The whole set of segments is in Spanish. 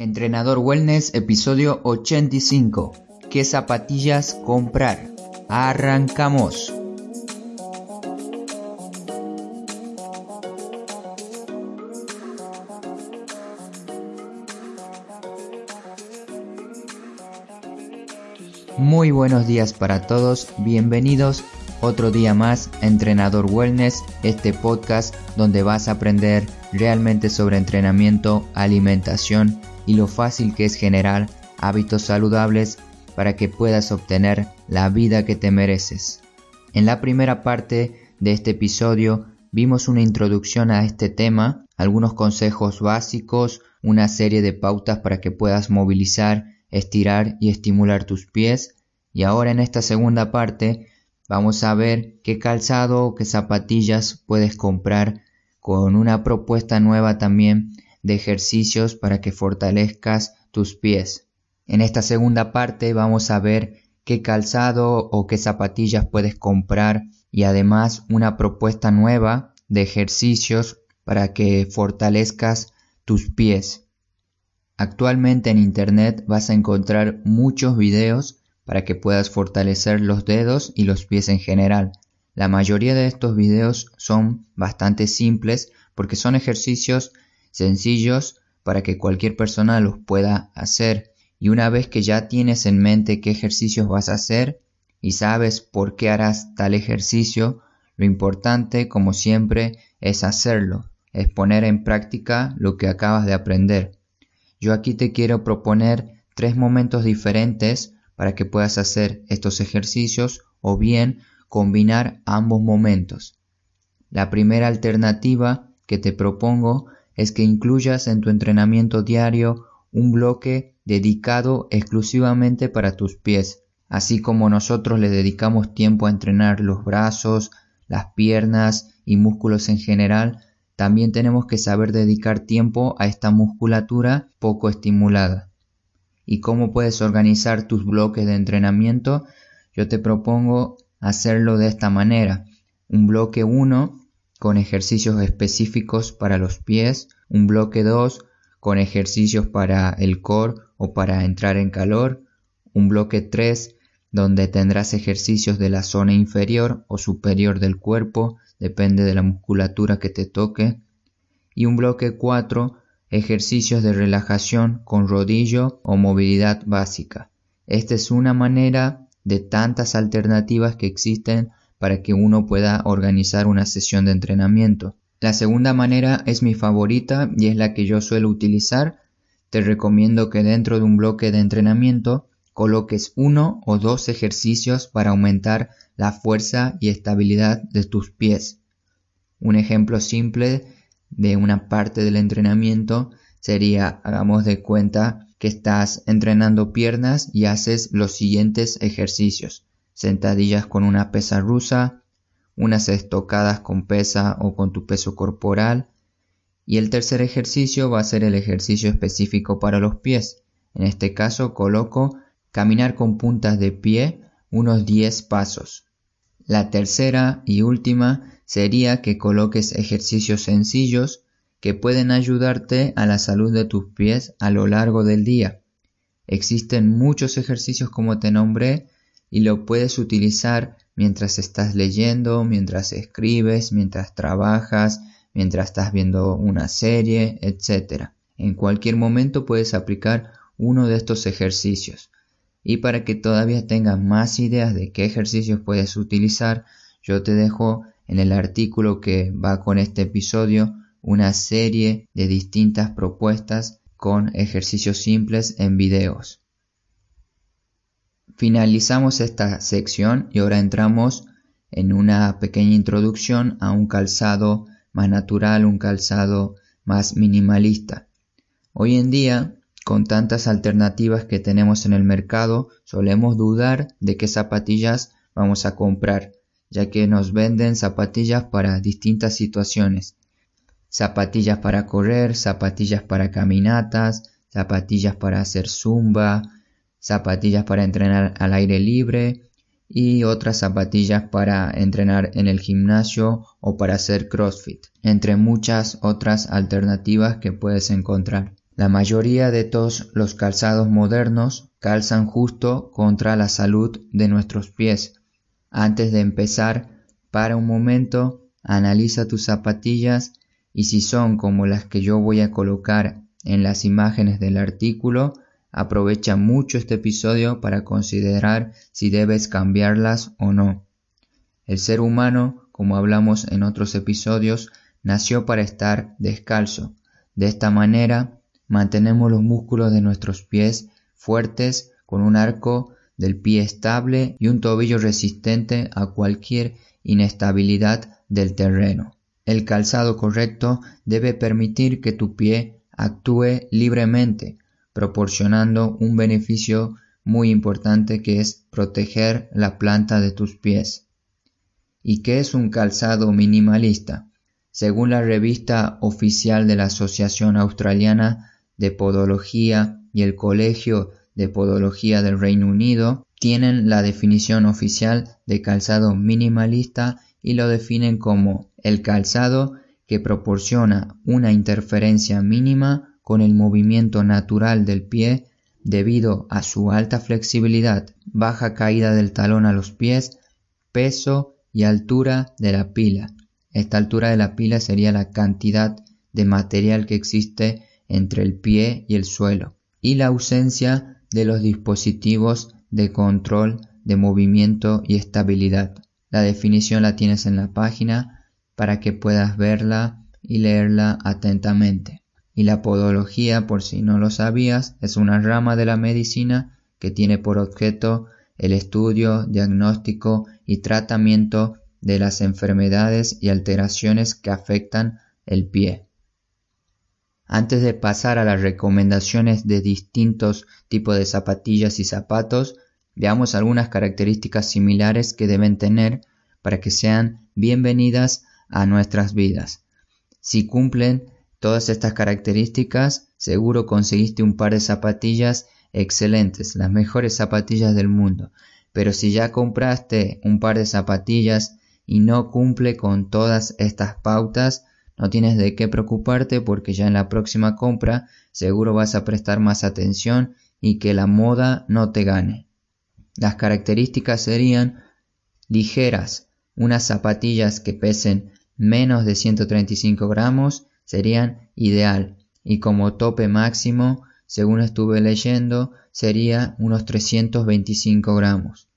Entrenador Wellness, episodio 85. ¿Qué zapatillas comprar? Arrancamos. Muy buenos días para todos, bienvenidos otro día más Entrenador Wellness, este podcast donde vas a aprender realmente sobre entrenamiento, alimentación y lo fácil que es generar hábitos saludables para que puedas obtener la vida que te mereces. En la primera parte de este episodio vimos una introducción a este tema, algunos consejos básicos, una serie de pautas para que puedas movilizar, estirar y estimular tus pies. Y ahora en esta segunda parte vamos a ver qué calzado o qué zapatillas puedes comprar con una propuesta nueva también de ejercicios para que fortalezcas tus pies. En esta segunda parte vamos a ver qué calzado o qué zapatillas puedes comprar y además una propuesta nueva de ejercicios para que fortalezcas tus pies. Actualmente en Internet vas a encontrar muchos videos para que puedas fortalecer los dedos y los pies en general. La mayoría de estos videos son bastante simples porque son ejercicios sencillos para que cualquier persona los pueda hacer. Y una vez que ya tienes en mente qué ejercicios vas a hacer y sabes por qué harás tal ejercicio, lo importante, como siempre, es hacerlo, es poner en práctica lo que acabas de aprender. Yo aquí te quiero proponer tres momentos diferentes para que puedas hacer estos ejercicios o bien combinar ambos momentos. La primera alternativa que te propongo es que incluyas en tu entrenamiento diario un bloque dedicado exclusivamente para tus pies, así como nosotros le dedicamos tiempo a entrenar los brazos, las piernas y músculos en general, también tenemos que saber dedicar tiempo a esta musculatura poco estimulada. ¿Y cómo puedes organizar tus bloques de entrenamiento? Yo te propongo hacerlo de esta manera. Un bloque 1 con ejercicios específicos para los pies, un bloque 2 con ejercicios para el core o para entrar en calor, un bloque 3 donde tendrás ejercicios de la zona inferior o superior del cuerpo, depende de la musculatura que te toque, y un bloque 4 ejercicios de relajación con rodillo o movilidad básica. Esta es una manera de tantas alternativas que existen para que uno pueda organizar una sesión de entrenamiento. La segunda manera es mi favorita y es la que yo suelo utilizar. Te recomiendo que dentro de un bloque de entrenamiento coloques uno o dos ejercicios para aumentar la fuerza y estabilidad de tus pies. Un ejemplo simple de una parte del entrenamiento sería, hagamos de cuenta que estás entrenando piernas y haces los siguientes ejercicios sentadillas con una pesa rusa, unas estocadas con pesa o con tu peso corporal. Y el tercer ejercicio va a ser el ejercicio específico para los pies. En este caso coloco caminar con puntas de pie unos 10 pasos. La tercera y última sería que coloques ejercicios sencillos que pueden ayudarte a la salud de tus pies a lo largo del día. Existen muchos ejercicios como te nombré y lo puedes utilizar mientras estás leyendo, mientras escribes, mientras trabajas, mientras estás viendo una serie, etc. En cualquier momento puedes aplicar uno de estos ejercicios. Y para que todavía tengas más ideas de qué ejercicios puedes utilizar, yo te dejo en el artículo que va con este episodio una serie de distintas propuestas con ejercicios simples en videos. Finalizamos esta sección y ahora entramos en una pequeña introducción a un calzado más natural, un calzado más minimalista. Hoy en día, con tantas alternativas que tenemos en el mercado, solemos dudar de qué zapatillas vamos a comprar, ya que nos venden zapatillas para distintas situaciones. Zapatillas para correr, zapatillas para caminatas, zapatillas para hacer zumba, zapatillas para entrenar al aire libre y otras zapatillas para entrenar en el gimnasio o para hacer CrossFit, entre muchas otras alternativas que puedes encontrar. La mayoría de todos los calzados modernos calzan justo contra la salud de nuestros pies. Antes de empezar, para un momento, analiza tus zapatillas y si son como las que yo voy a colocar en las imágenes del artículo, aprovecha mucho este episodio para considerar si debes cambiarlas o no. El ser humano, como hablamos en otros episodios, nació para estar descalzo. De esta manera, mantenemos los músculos de nuestros pies fuertes con un arco del pie estable y un tobillo resistente a cualquier inestabilidad del terreno. El calzado correcto debe permitir que tu pie actúe libremente, proporcionando un beneficio muy importante que es proteger la planta de tus pies. ¿Y qué es un calzado minimalista? Según la revista oficial de la Asociación Australiana de Podología y el Colegio de Podología del Reino Unido, tienen la definición oficial de calzado minimalista y lo definen como el calzado que proporciona una interferencia mínima con el movimiento natural del pie debido a su alta flexibilidad, baja caída del talón a los pies, peso y altura de la pila. Esta altura de la pila sería la cantidad de material que existe entre el pie y el suelo y la ausencia de los dispositivos de control de movimiento y estabilidad. La definición la tienes en la página para que puedas verla y leerla atentamente. Y la podología, por si no lo sabías, es una rama de la medicina que tiene por objeto el estudio, diagnóstico y tratamiento de las enfermedades y alteraciones que afectan el pie. Antes de pasar a las recomendaciones de distintos tipos de zapatillas y zapatos, veamos algunas características similares que deben tener para que sean bienvenidas a nuestras vidas. Si cumplen todas estas características, seguro conseguiste un par de zapatillas excelentes, las mejores zapatillas del mundo. Pero si ya compraste un par de zapatillas y no cumple con todas estas pautas, no tienes de qué preocuparte porque ya en la próxima compra seguro vas a prestar más atención y que la moda no te gane. Las características serían ligeras, unas zapatillas que pesen menos de 135 gramos serían ideal y como tope máximo según estuve leyendo, sería unos 325 gramos.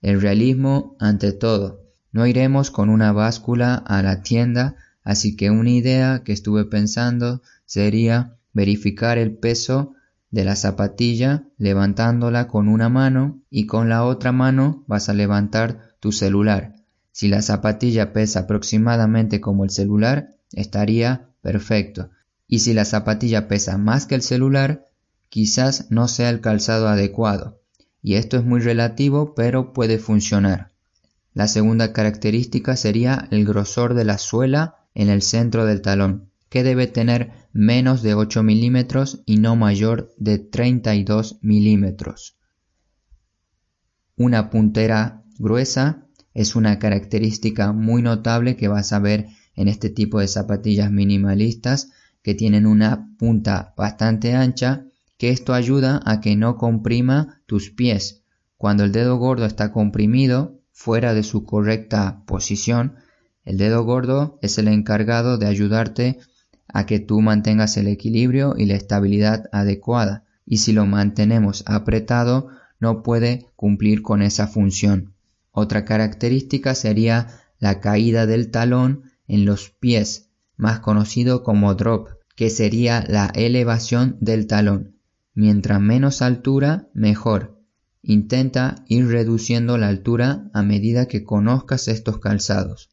El realismo ante todo. No iremos con una báscula a la tienda, así que una idea que estuve pensando sería verificar el peso de la zapatilla levantándola con una mano y con la otra mano vas a levantar tu celular. Si la zapatilla pesa aproximadamente como el celular, estaría perfecto y si la zapatilla pesa más que el celular, quizás no sea el calzado adecuado, y esto es muy relativo, pero puede funcionar. La segunda característica sería el grosor de la suela en el centro del talón, que debe tener menos de 8 milímetros y no mayor de 32 milímetros. Una puntera gruesa es una característica muy notable que vas a ver en este tipo de zapatillas minimalistas que tienen una punta bastante ancha, que esto ayuda a que no comprima tus pies. Cuando el dedo gordo está comprimido fuera de su correcta posición, el dedo gordo es el encargado de ayudarte a que tú mantengas el equilibrio y la estabilidad adecuada, y si lo mantenemos apretado no puede cumplir con esa función. Otra característica sería la caída del talón en los pies, más conocido como drop, que sería la elevación del talón. Mientras menos altura, mejor. Intenta ir reduciendo la altura a medida que conozcas estos calzados.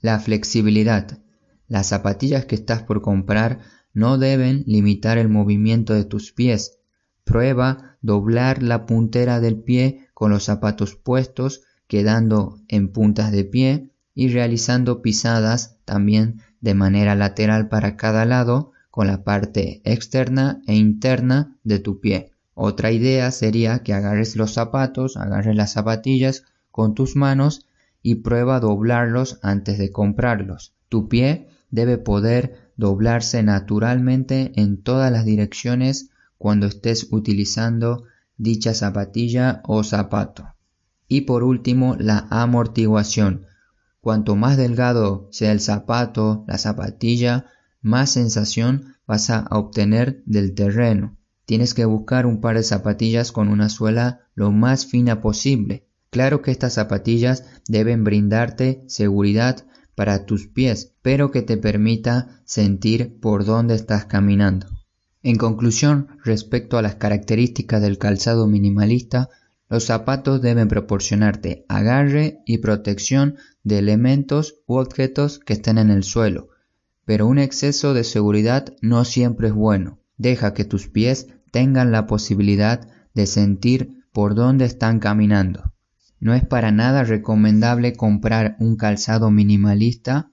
La flexibilidad. Las zapatillas que estás por comprar no deben limitar el movimiento de tus pies. Prueba doblar la puntera del pie con los zapatos puestos, quedando en puntas de pie y realizando pisadas también de manera lateral para cada lado con la parte externa e interna de tu pie. Otra idea sería que agarres los zapatos, agarres las zapatillas con tus manos y prueba a doblarlos antes de comprarlos. Tu pie debe poder doblarse naturalmente en todas las direcciones cuando estés utilizando dicha zapatilla o zapato. Y por último, la amortiguación. Cuanto más delgado sea el zapato, la zapatilla, más sensación vas a obtener del terreno. Tienes que buscar un par de zapatillas con una suela lo más fina posible. Claro que estas zapatillas deben brindarte seguridad para tus pies, pero que te permita sentir por dónde estás caminando. En conclusión, respecto a las características del calzado minimalista, los zapatos deben proporcionarte agarre y protección de elementos u objetos que estén en el suelo, pero un exceso de seguridad no siempre es bueno. Deja que tus pies tengan la posibilidad de sentir por dónde están caminando. No es para nada recomendable comprar un calzado minimalista,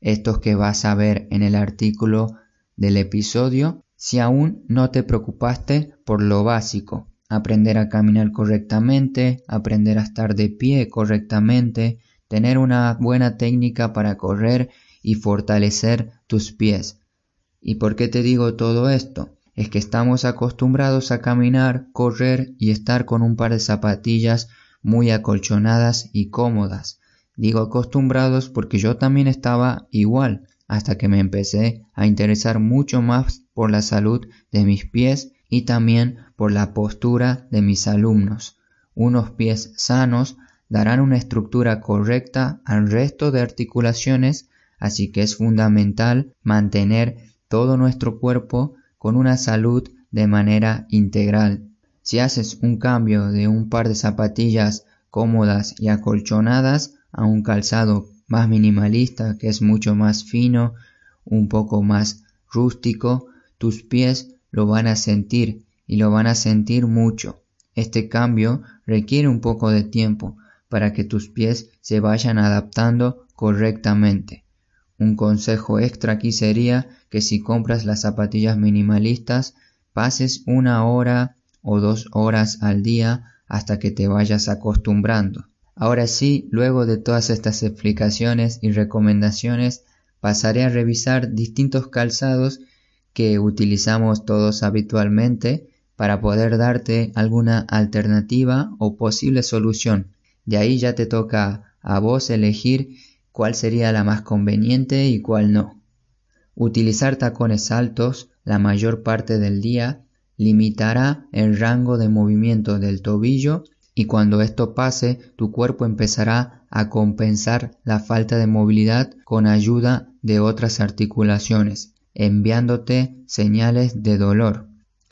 estos que vas a ver en el artículo del episodio, si aún no te preocupaste por lo básico, aprender a caminar correctamente, aprender a estar de pie correctamente, tener una buena técnica para correr y fortalecer tus pies. ¿Y por qué te digo todo esto? Es que estamos acostumbrados a caminar, correr y estar con un par de zapatillas muy acolchonadas y cómodas. Digo acostumbrados porque yo también estaba igual hasta que me empecé a interesar mucho más por la salud de mis pies y también por la postura de mis alumnos. Unos pies sanos darán una estructura correcta al resto de articulaciones, así que es fundamental mantener todo nuestro cuerpo con una salud de manera integral. Si haces un cambio de un par de zapatillas cómodas y acolchonadas a un calzado más minimalista, que es mucho más fino, un poco más rústico, tus pies lo van a sentir y lo van a sentir mucho. Este cambio requiere un poco de tiempo para que tus pies se vayan adaptando correctamente. Un consejo extra aquí sería que si compras las zapatillas minimalistas, pases una hora o dos horas al día hasta que te vayas acostumbrando. Ahora sí, luego de todas estas explicaciones y recomendaciones, pasaré a revisar distintos calzados que utilizamos todos habitualmente para poder darte alguna alternativa o posible solución. De ahí ya te toca a vos elegir cuál sería la más conveniente y cuál no. Utilizar tacones altos la mayor parte del día limitará el rango de movimiento del tobillo y cuando esto pase tu cuerpo empezará a compensar la falta de movilidad con ayuda de otras articulaciones, enviándote señales de dolor.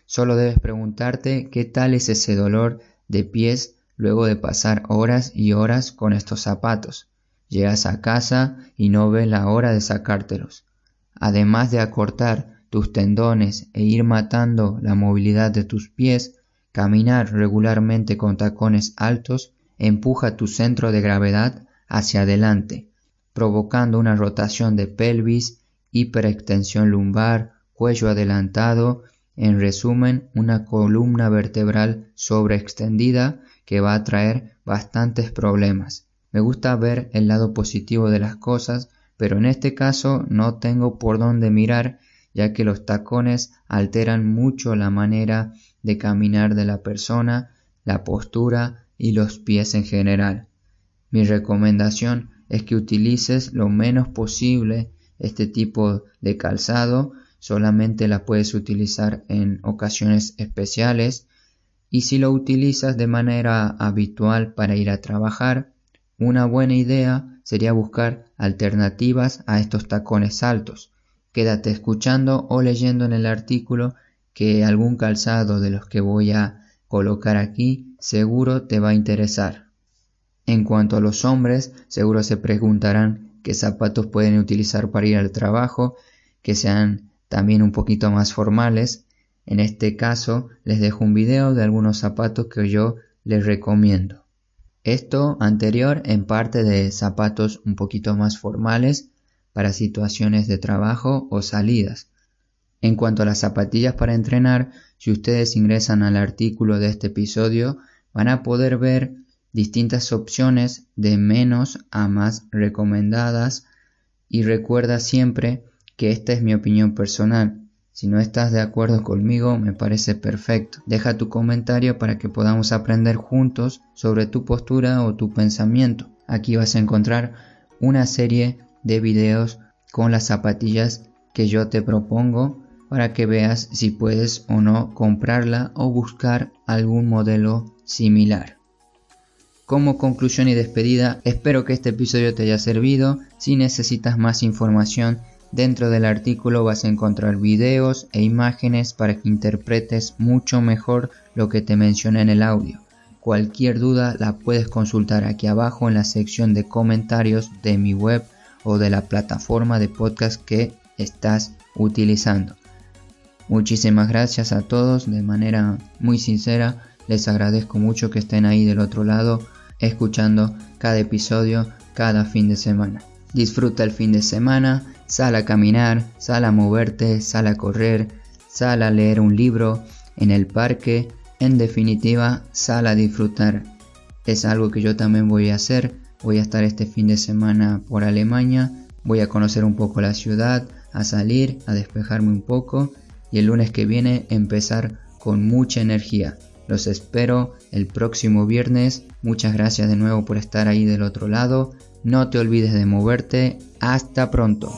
Solo debes preguntarte qué tal es ese dolor de pies luego de pasar horas y horas con estos zapatos. Llegas a casa y no ves la hora de sacártelos. Además de acortar tus tendones e ir matando la movilidad de tus pies, Caminar regularmente con tacones altos empuja tu centro de gravedad hacia adelante, provocando una rotación de pelvis, hiperextensión lumbar, cuello adelantado, en resumen, una columna vertebral sobreextendida que va a traer bastantes problemas. Me gusta ver el lado positivo de las cosas, pero en este caso no tengo por dónde mirar, ya que los tacones alteran mucho la manera de caminar de la persona, la postura y los pies en general. Mi recomendación es que utilices lo menos posible este tipo de calzado, solamente la puedes utilizar en ocasiones especiales y si lo utilizas de manera habitual para ir a trabajar, una buena idea sería buscar alternativas a estos tacones altos. Quédate escuchando o leyendo en el artículo que algún calzado de los que voy a colocar aquí seguro te va a interesar. En cuanto a los hombres, seguro se preguntarán qué zapatos pueden utilizar para ir al trabajo, que sean también un poquito más formales. En este caso, les dejo un video de algunos zapatos que yo les recomiendo. Esto anterior en parte de zapatos un poquito más formales para situaciones de trabajo o salidas. En cuanto a las zapatillas para entrenar, si ustedes ingresan al artículo de este episodio, van a poder ver distintas opciones de menos a más recomendadas y recuerda siempre que esta es mi opinión personal. Si no estás de acuerdo conmigo, me parece perfecto. Deja tu comentario para que podamos aprender juntos sobre tu postura o tu pensamiento. Aquí vas a encontrar una serie de videos con las zapatillas que yo te propongo para que veas si puedes o no comprarla o buscar algún modelo similar. Como conclusión y despedida, espero que este episodio te haya servido. Si necesitas más información, dentro del artículo vas a encontrar videos e imágenes para que interpretes mucho mejor lo que te mencioné en el audio. Cualquier duda la puedes consultar aquí abajo en la sección de comentarios de mi web o de la plataforma de podcast que estás utilizando. Muchísimas gracias a todos de manera muy sincera. Les agradezco mucho que estén ahí del otro lado escuchando cada episodio cada fin de semana. Disfruta el fin de semana, sal a caminar, sal a moverte, sal a correr, sal a leer un libro en el parque, en definitiva, sal a disfrutar. Es algo que yo también voy a hacer. Voy a estar este fin de semana por Alemania, voy a conocer un poco la ciudad, a salir, a despejarme un poco y el lunes que viene empezar con mucha energía. Los espero el próximo viernes. Muchas gracias de nuevo por estar ahí del otro lado. No te olvides de moverte. Hasta pronto.